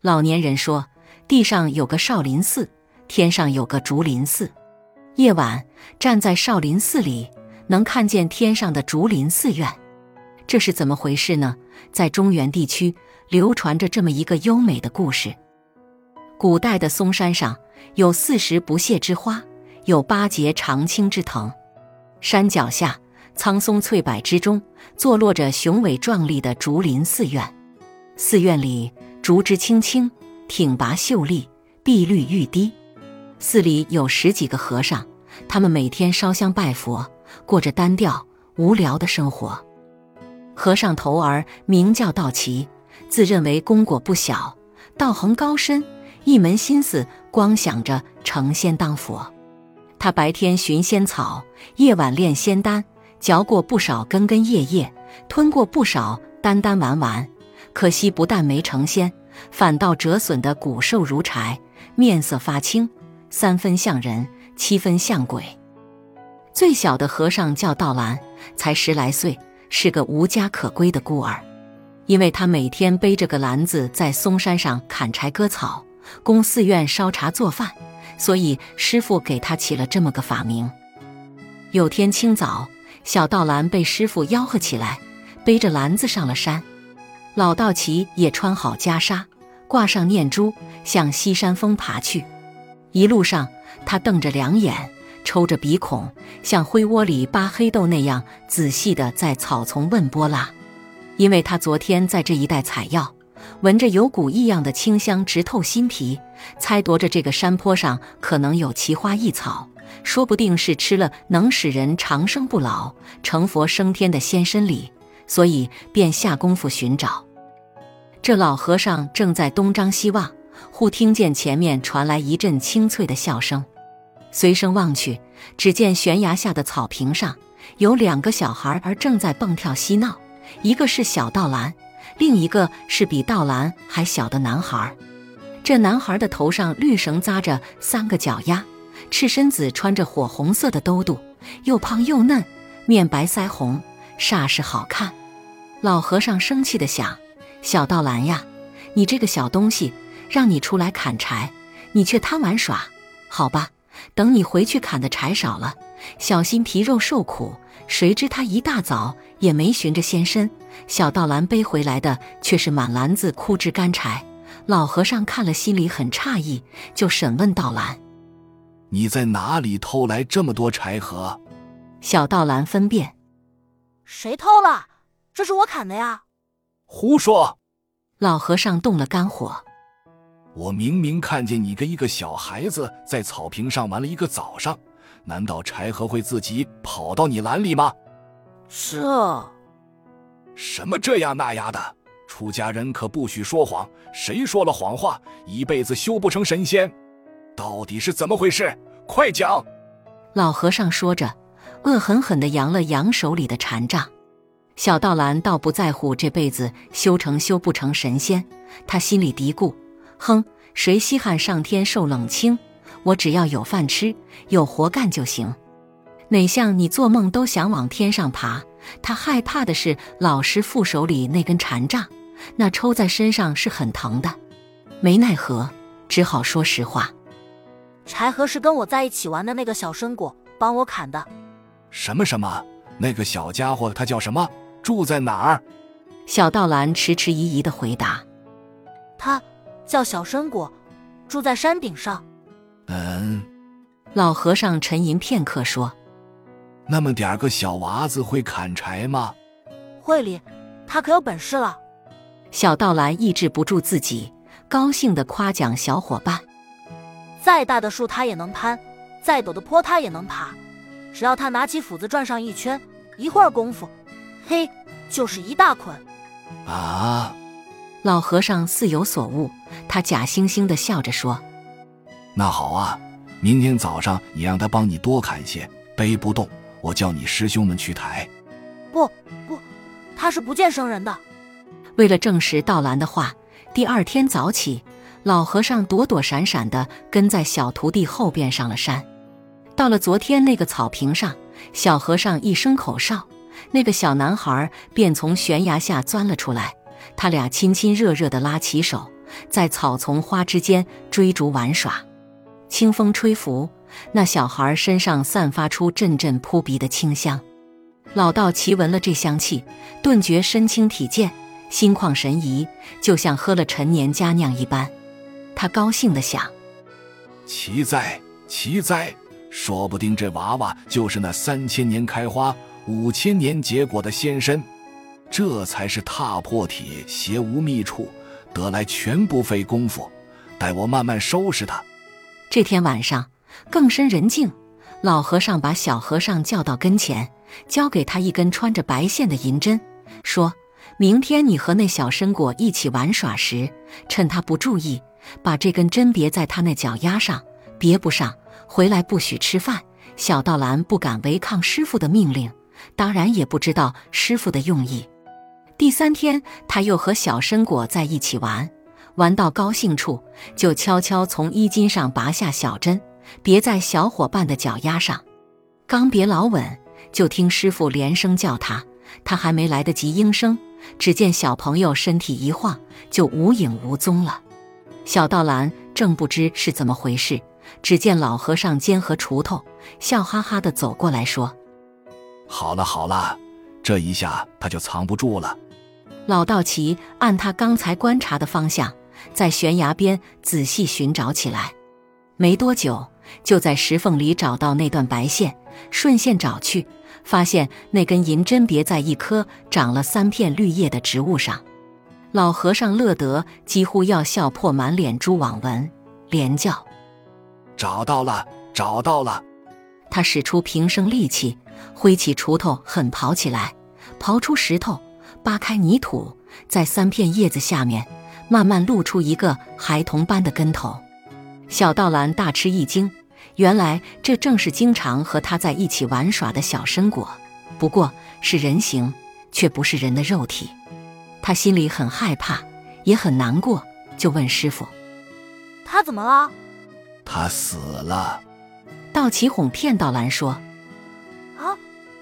老年人说：“地上有个少林寺，天上有个竹林寺。夜晚站在少林寺里，能看见天上的竹林寺院。这是怎么回事呢？”在中原地区流传着这么一个优美的故事：古代的嵩山上有四时不谢之花，有八节常青之藤。山脚下苍松翠柏之中，坐落着雄伟壮丽的竹林寺院。寺院里竹枝青青，挺拔秀丽，碧绿欲滴。寺里有十几个和尚，他们每天烧香拜佛，过着单调无聊的生活。和尚头儿名叫道奇，自认为功果不小，道行高深，一门心思光想着成仙当佛。他白天寻仙草，夜晚炼仙丹，嚼过不少根根叶叶，吞过不少丹丹丸丸。可惜不但没成仙，反倒折损得骨瘦如柴，面色发青，三分像人，七分像鬼。最小的和尚叫道兰，才十来岁。是个无家可归的孤儿，因为他每天背着个篮子在嵩山上砍柴割草，供寺院烧茶做饭，所以师傅给他起了这么个法名。有天清早，小道兰被师傅吆喝起来，背着篮子上了山。老道奇也穿好袈裟，挂上念珠，向西山峰爬去。一路上，他瞪着两眼。抽着鼻孔，像灰窝里扒黑豆那样仔细地在草丛问波拉，因为他昨天在这一带采药，闻着有股异样的清香直透心脾，猜度着这个山坡上可能有奇花异草，说不定是吃了能使人长生不老、成佛升天的仙参里，所以便下功夫寻找。这老和尚正在东张西望，忽听见前面传来一阵清脆的笑声。随声望去，只见悬崖下的草坪上有两个小孩儿正在蹦跳嬉闹，一个是小道兰，另一个是比道兰还小的男孩。这男孩的头上绿绳扎着三个脚丫，赤身子穿着火红色的兜肚，又胖又嫩，面白腮红，煞是好看。老和尚生气的想：小道兰呀，你这个小东西，让你出来砍柴，你却贪玩耍，好吧。等你回去砍的柴少了，小心皮肉受苦。谁知他一大早也没寻着仙身，小道兰背回来的却是满篮子枯枝干柴。老和尚看了心里很诧异，就审问道兰：“你在哪里偷来这么多柴禾？”小道兰分辨：“谁偷了？这是我砍的呀！”胡说！老和尚动了肝火。我明明看见你跟一个小孩子在草坪上玩了一个早上，难道柴禾会自己跑到你篮里吗？这什么这样那样的？出家人可不许说谎，谁说了谎话，一辈子修不成神仙。到底是怎么回事？快讲！老和尚说着，恶狠狠地扬了扬手里的禅杖。小道兰倒不在乎这辈子修成修不成神仙，他心里嘀咕。哼，谁稀罕上天受冷清？我只要有饭吃，有活干就行。哪像你做梦都想往天上爬？他害怕的是老师傅手里那根禅杖，那抽在身上是很疼的。没奈何，只好说实话。柴禾是跟我在一起玩的那个小生果帮我砍的。什么什么？那个小家伙他叫什么？住在哪儿？小道兰迟迟疑疑的回答：他。叫小参果，住在山顶上。嗯，老和尚沉吟片刻说：“那么点儿个小娃子会砍柴吗？”会里，他可有本事了。小道兰抑制不住自己，高兴的夸奖小伙伴：“再大的树他也能攀，再陡的坡他也能爬。只要他拿起斧子转上一圈，一会儿功夫，嘿，就是一大捆。”啊！老和尚似有所悟，他假惺惺的笑着说：“那好啊，明天早上你让他帮你多砍些，背不动，我叫你师兄们去抬。”不不，他是不见生人的。为了证实道兰的话，第二天早起，老和尚躲躲闪闪的跟在小徒弟后边上了山。到了昨天那个草坪上，小和尚一声口哨，那个小男孩便从悬崖下钻了出来。他俩亲亲热热地拉起手，在草丛花枝间追逐玩耍。清风吹拂，那小孩身上散发出阵阵扑鼻的清香。老道奇闻了这香气，顿觉身轻体健，心旷神怡，就像喝了陈年佳酿一般。他高兴地想：奇哉，奇哉！说不定这娃娃就是那三千年开花、五千年结果的仙参，这才是踏破铁鞋无觅处，得来全不费功夫。待我慢慢收拾他。这天晚上更深人静，老和尚把小和尚叫到跟前，交给他一根穿着白线的银针，说：“明天你和那小参果一起玩耍时，趁他不注意，把这根针别在他那脚丫上，别不上，回来不许吃饭。”小道兰不敢违抗师傅的命令，当然也不知道师傅的用意。第三天，他又和小参果在一起玩。玩到高兴处，就悄悄从衣襟上拔下小针，别在小伙伴的脚丫上。刚别老稳，就听师傅连声叫他，他还没来得及应声，只见小朋友身体一晃，就无影无踪了。小道兰正不知是怎么回事，只见老和尚肩和锄头，笑哈哈的走过来说：“好了好了，这一下他就藏不住了。”老道奇按他刚才观察的方向。在悬崖边仔细寻找起来，没多久就在石缝里找到那段白线，顺线找去，发现那根银针别在一棵长了三片绿叶的植物上。老和尚乐得几乎要笑破满脸蛛网纹，连叫：“找到了，找到了！”他使出平生力气，挥起锄头狠刨起来，刨出石头，扒开泥土，在三片叶子下面。慢慢露出一个孩童般的跟头，小道兰大吃一惊，原来这正是经常和他在一起玩耍的小参果，不过是人形，却不是人的肉体。他心里很害怕，也很难过，就问师傅：“他怎么了？”“他死了。”道奇哄骗道兰说：“啊，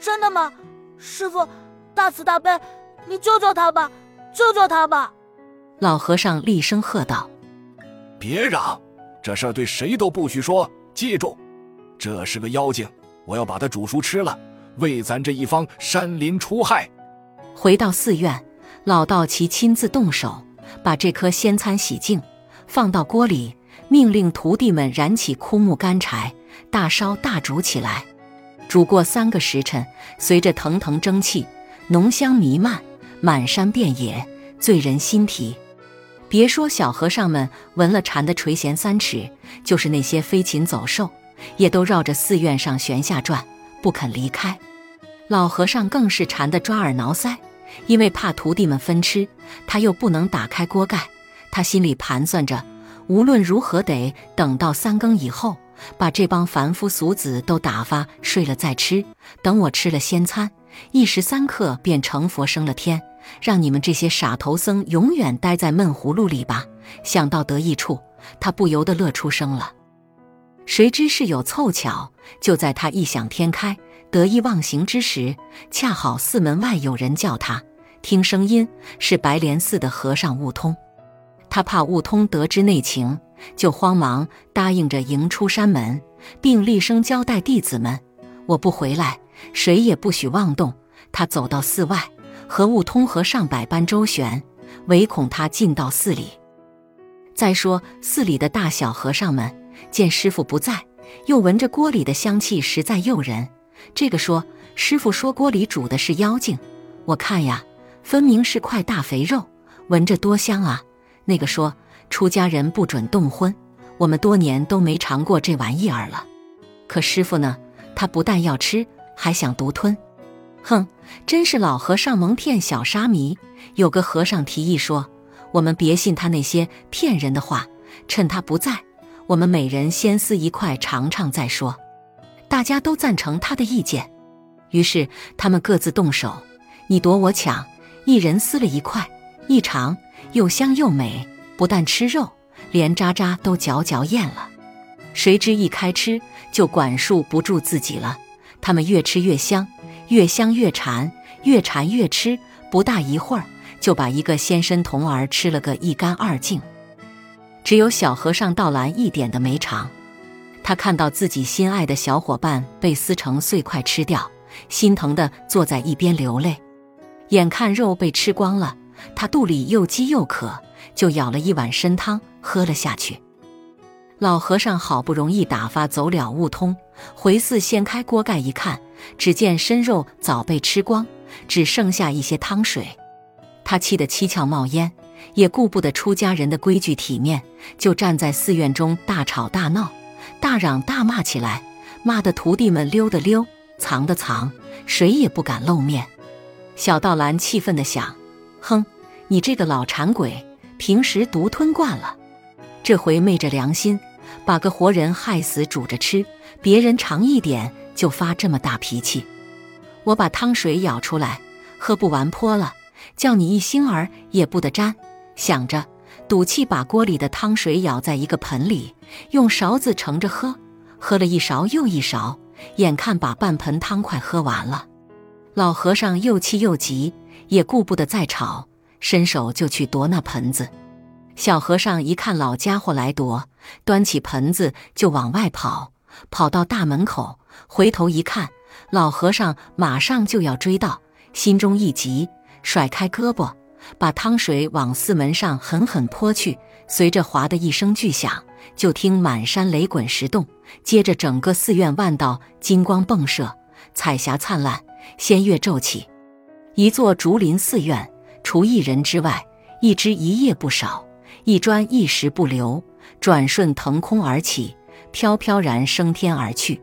真的吗？师傅，大慈大悲，你救救他吧，救救他吧！”老和尚厉声喝道：“别嚷！这事儿对谁都不许说。记住，这是个妖精，我要把它煮熟吃了，为咱这一方山林除害。”回到寺院，老道奇亲自动手，把这颗仙参洗净，放到锅里，命令徒弟们燃起枯木干柴，大烧大煮起来。煮过三个时辰，随着腾腾蒸汽，浓香弥漫，满山遍野，醉人心脾。别说小和尚们闻了馋得垂涎三尺，就是那些飞禽走兽，也都绕着寺院上悬下转，不肯离开。老和尚更是馋得抓耳挠腮，因为怕徒弟们分吃，他又不能打开锅盖。他心里盘算着，无论如何得等到三更以后，把这帮凡夫俗子都打发睡了再吃。等我吃了仙餐，一时三刻便成佛升了天。让你们这些傻头僧永远待在闷葫芦里吧！想到得意处，他不由得乐出声了。谁知事有凑巧，就在他异想天开、得意忘形之时，恰好寺门外有人叫他。听声音是白莲寺的和尚悟通。他怕悟通得知内情，就慌忙答应着迎出山门，并厉声交代弟子们：“我不回来，谁也不许妄动。”他走到寺外。和悟通和尚百般周旋，唯恐他进到寺里。再说寺里的大小和尚们见师傅不在，又闻着锅里的香气实在诱人。这个说：“师傅说锅里煮的是妖精，我看呀，分明是块大肥肉，闻着多香啊。”那个说：“出家人不准动荤，我们多年都没尝过这玩意儿了。可师傅呢，他不但要吃，还想独吞。”哼，真是老和尚蒙骗小沙弥。有个和尚提议说：“我们别信他那些骗人的话，趁他不在，我们每人先撕一块尝尝再说。”大家都赞成他的意见，于是他们各自动手，你夺我抢，一人撕了一块，一尝又香又美，不但吃肉，连渣渣都嚼嚼咽了。谁知一开吃就管束不住自己了，他们越吃越香。越香越馋，越馋越吃，不大一会儿就把一个仙身童儿吃了个一干二净。只有小和尚道兰一点的没尝。他看到自己心爱的小伙伴被撕成碎块吃掉，心疼的坐在一边流泪。眼看肉被吃光了，他肚里又饥又渴，就舀了一碗参汤喝了下去。老和尚好不容易打发走了悟通，回寺掀开锅盖一看，只见参肉早被吃光，只剩下一些汤水。他气得七窍冒烟，也顾不得出家人的规矩体面，就站在寺院中大吵大闹。大嚷大骂起来，骂的徒弟们溜的溜，藏的藏，谁也不敢露面。小道兰气愤的想：“哼，你这个老馋鬼，平时独吞惯了，这回昧着良心，把个活人害死煮着吃，别人尝一点就发这么大脾气。我把汤水舀出来，喝不完泼了，叫你一星儿也不得沾。”想着。赌气把锅里的汤水舀在一个盆里，用勺子盛着喝，喝了一勺又一勺，眼看把半盆汤快喝完了。老和尚又气又急，也顾不得再吵，伸手就去夺那盆子。小和尚一看老家伙来夺，端起盆子就往外跑，跑到大门口，回头一看，老和尚马上就要追到，心中一急，甩开胳膊。把汤水往寺门上狠狠泼去，随着“哗”的一声巨响，就听满山雷滚石动，接着整个寺院万道金光迸射，彩霞灿烂，仙乐骤起。一座竹林寺院，除一人之外，一枝一叶不少，一砖一石不留，转瞬腾空而起，飘飘然升天而去。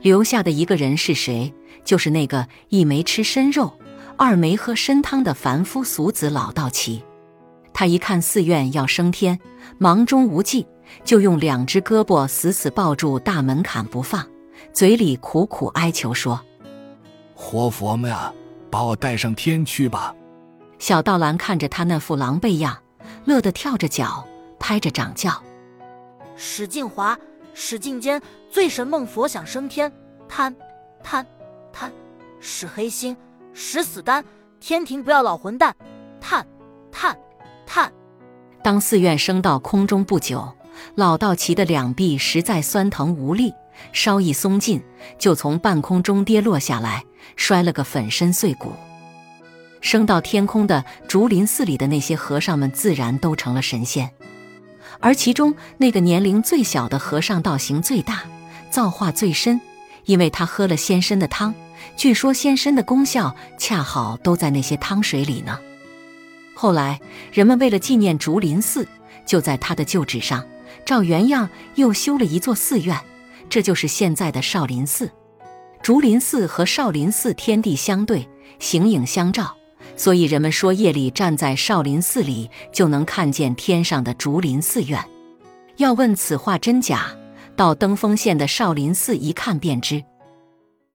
留下的一个人是谁？就是那个一没吃参肉。二没喝参汤的凡夫俗子老道奇，他一看寺院要升天，忙中无计，就用两只胳膊死死抱住大门槛不放，嘴里苦苦哀求说：“活佛们啊，把我带上天去吧！”小道兰看着他那副狼狈样，乐得跳着脚，拍着掌叫：“史进华，史进坚，醉神梦佛想升天，贪贪贪，史黑心。”史死丹，天庭不要老混蛋！叹叹叹。当寺院升到空中不久，老道奇的两臂实在酸疼无力，稍一松劲，就从半空中跌落下来，摔了个粉身碎骨。升到天空的竹林寺里的那些和尚们，自然都成了神仙。而其中那个年龄最小的和尚，道行最大，造化最深，因为他喝了仙参的汤。据说仙参的功效恰好都在那些汤水里呢。后来人们为了纪念竹林寺，就在他的旧址上照原样又修了一座寺院，这就是现在的少林寺。竹林寺和少林寺天地相对，形影相照，所以人们说夜里站在少林寺里就能看见天上的竹林寺院。要问此话真假，到登封县的少林寺一看便知。